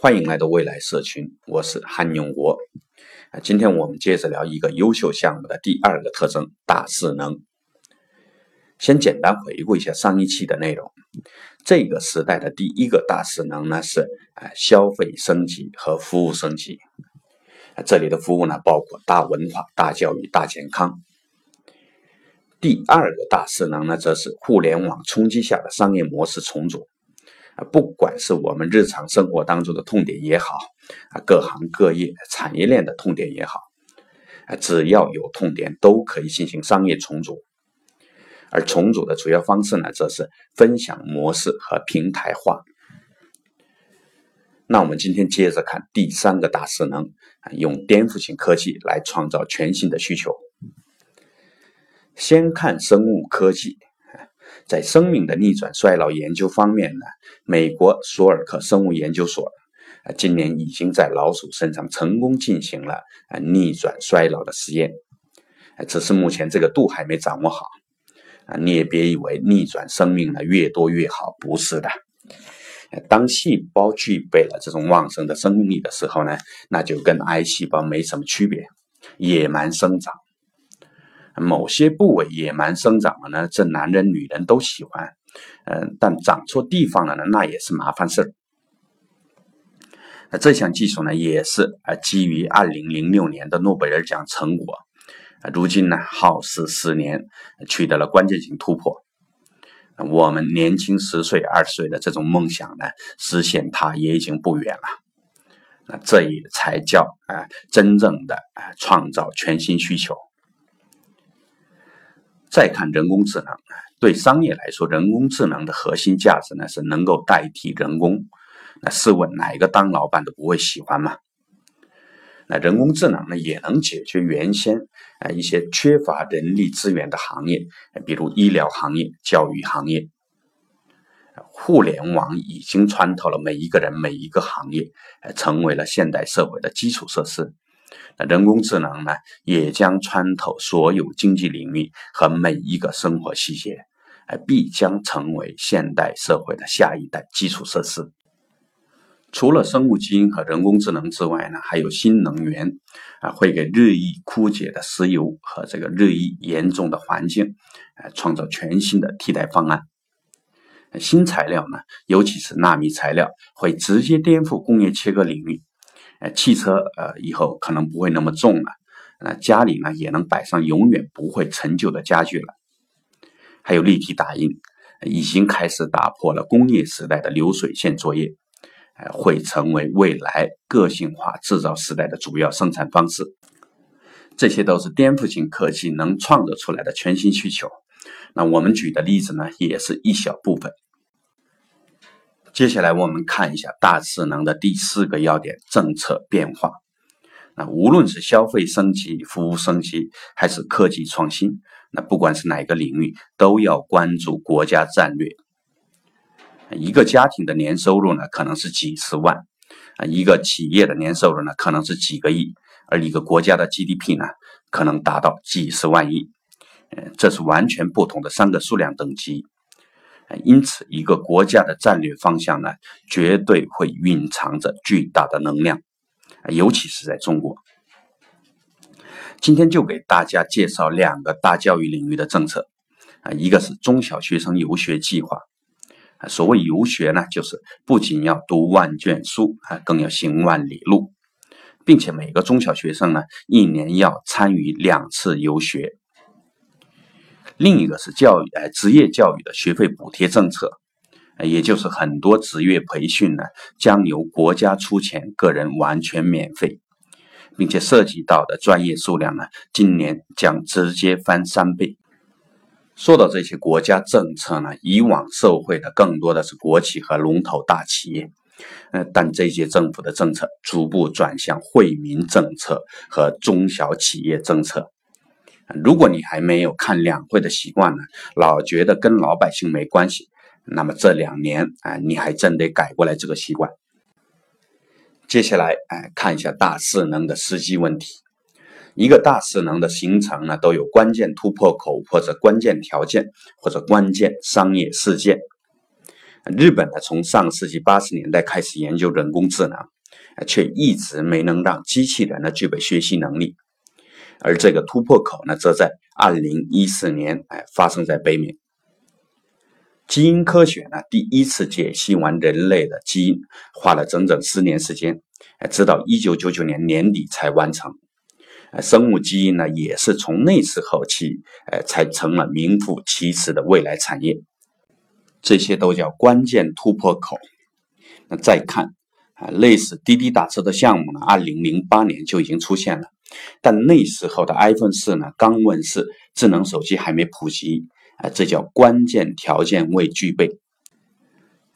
欢迎来到未来社群，我是韩永国。啊，今天我们接着聊一个优秀项目的第二个特征——大势能。先简单回顾一下上一期的内容。这个时代的第一个大势能呢是啊消费升级和服务升级。这里的服务呢包括大文化、大教育、大健康。第二个大势能呢则是互联网冲击下的商业模式重组。不管是我们日常生活当中的痛点也好，啊，各行各业产业链的痛点也好，啊，只要有痛点都可以进行商业重组。而重组的主要方式呢，则是分享模式和平台化。那我们今天接着看第三个大势能，用颠覆性科技来创造全新的需求。先看生物科技。在生命的逆转衰老研究方面呢，美国索尔克生物研究所啊，今年已经在老鼠身上成功进行了啊逆转衰老的实验，只是目前这个度还没掌握好啊。你也别以为逆转生命呢越多越好，不是的。当细胞具备了这种旺盛的生命力的时候呢，那就跟癌细胞没什么区别，野蛮生长。某些部位野蛮生长了呢，这男人女人都喜欢，嗯，但长错地方了呢，那也是麻烦事儿。那这项技术呢，也是啊，基于二零零六年的诺贝尔奖成果，啊，如今呢耗时十年，取得了关键性突破。我们年轻十岁、二十岁的这种梦想呢，实现它也已经不远了。那这也才叫啊，真正的啊，创造全新需求。再看人工智能，对商业来说，人工智能的核心价值呢是能够代替人工。那试问哪一个当老板都不会喜欢吗？那人工智能呢也能解决原先啊一些缺乏人力资源的行业，比如医疗行业、教育行业。互联网已经穿透了每一个人、每一个行业，成为了现代社会的基础设施。那人工智能呢，也将穿透所有经济领域和每一个生活细节，哎，必将成为现代社会的下一代基础设施。除了生物基因和人工智能之外呢，还有新能源啊，会给日益枯竭的石油和这个日益严重的环境，啊，创造全新的替代方案。新材料呢，尤其是纳米材料，会直接颠覆工业切割领域。呃，汽车呃以后可能不会那么重了，那家里呢也能摆上永远不会陈旧的家具了。还有立体打印，已经开始打破了工业时代的流水线作业，呃，会成为未来个性化制造时代的主要生产方式。这些都是颠覆性科技能创造出来的全新需求。那我们举的例子呢，也是一小部分。接下来我们看一下大势能的第四个要点：政策变化。那无论是消费升级、服务升级，还是科技创新，那不管是哪个领域，都要关注国家战略。一个家庭的年收入呢，可能是几十万；啊，一个企业的年收入呢，可能是几个亿；而一个国家的 GDP 呢，可能达到几十万亿。嗯，这是完全不同的三个数量等级。因此，一个国家的战略方向呢，绝对会蕴藏着巨大的能量，尤其是在中国。今天就给大家介绍两个大教育领域的政策，啊，一个是中小学生游学计划。所谓游学呢，就是不仅要读万卷书啊，更要行万里路，并且每个中小学生呢，一年要参与两次游学。另一个是教育，呃，职业教育的学费补贴政策，也就是很多职业培训呢，将由国家出钱，个人完全免费，并且涉及到的专业数量呢，今年将直接翻三倍。说到这些国家政策呢，以往受惠的更多的是国企和龙头大企业，呃，但这些政府的政策逐步转向惠民政策和中小企业政策。如果你还没有看两会的习惯呢，老觉得跟老百姓没关系，那么这两年啊，你还真得改过来这个习惯。接下来哎，看一下大势能的实际问题。一个大势能的形成呢，都有关键突破口或者关键条件或者关键商业事件。日本呢，从上世纪八十年代开始研究人工智能，却一直没能让机器人呢具备学习能力。而这个突破口呢，则在二零一四年，哎，发生在北美。基因科学呢，第一次解析完人类的基因，花了整整十年时间，哎，直到一九九九年年底才完成。生物基因呢，也是从那时候起，哎，才成了名副其实的未来产业。这些都叫关键突破口。那再看啊，类似滴滴打车的项目呢，二零零八年就已经出现了。但那时候的 iPhone 四呢刚问世，智能手机还没普及啊，这叫关键条件未具备。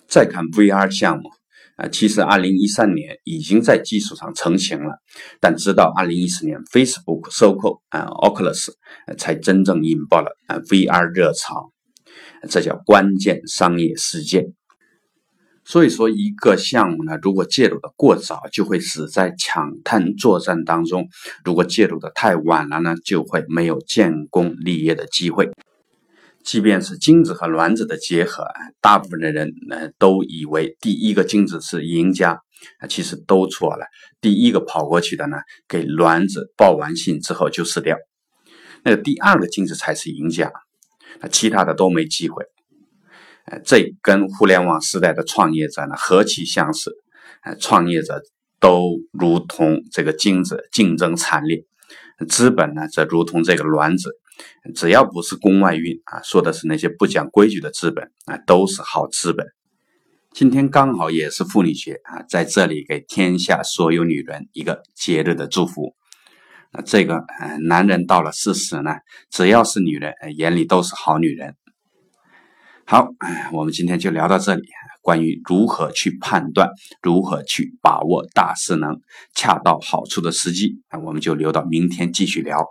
再看 VR 项目啊，其实2013年已经在技术上成型了，但直到2014年 Facebook 收购啊 Oculus，才真正引爆了啊 VR 热潮，这叫关键商业事件。所以说，一个项目呢，如果介入的过早，就会死在抢滩作战当中；如果介入的太晚了呢，就会没有建功立业的机会。即便是精子和卵子的结合，大部分的人呢都以为第一个精子是赢家，其实都错了。第一个跑过去的呢，给卵子报完信之后就死掉，那第二个精子才是赢家，那其他的都没机会。这跟互联网时代的创业者呢何其相似！呃，创业者都如同这个精子，竞争惨烈；资本呢，则如同这个卵子，只要不是宫外孕啊，说的是那些不讲规矩的资本啊，都是好资本。今天刚好也是妇女节啊，在这里给天下所有女人一个节日的祝福。那这个呃，男人到了四十呢，只要是女人，眼里都是好女人。好，我们今天就聊到这里。关于如何去判断、如何去把握大势能、恰到好处的时机，我们就留到明天继续聊。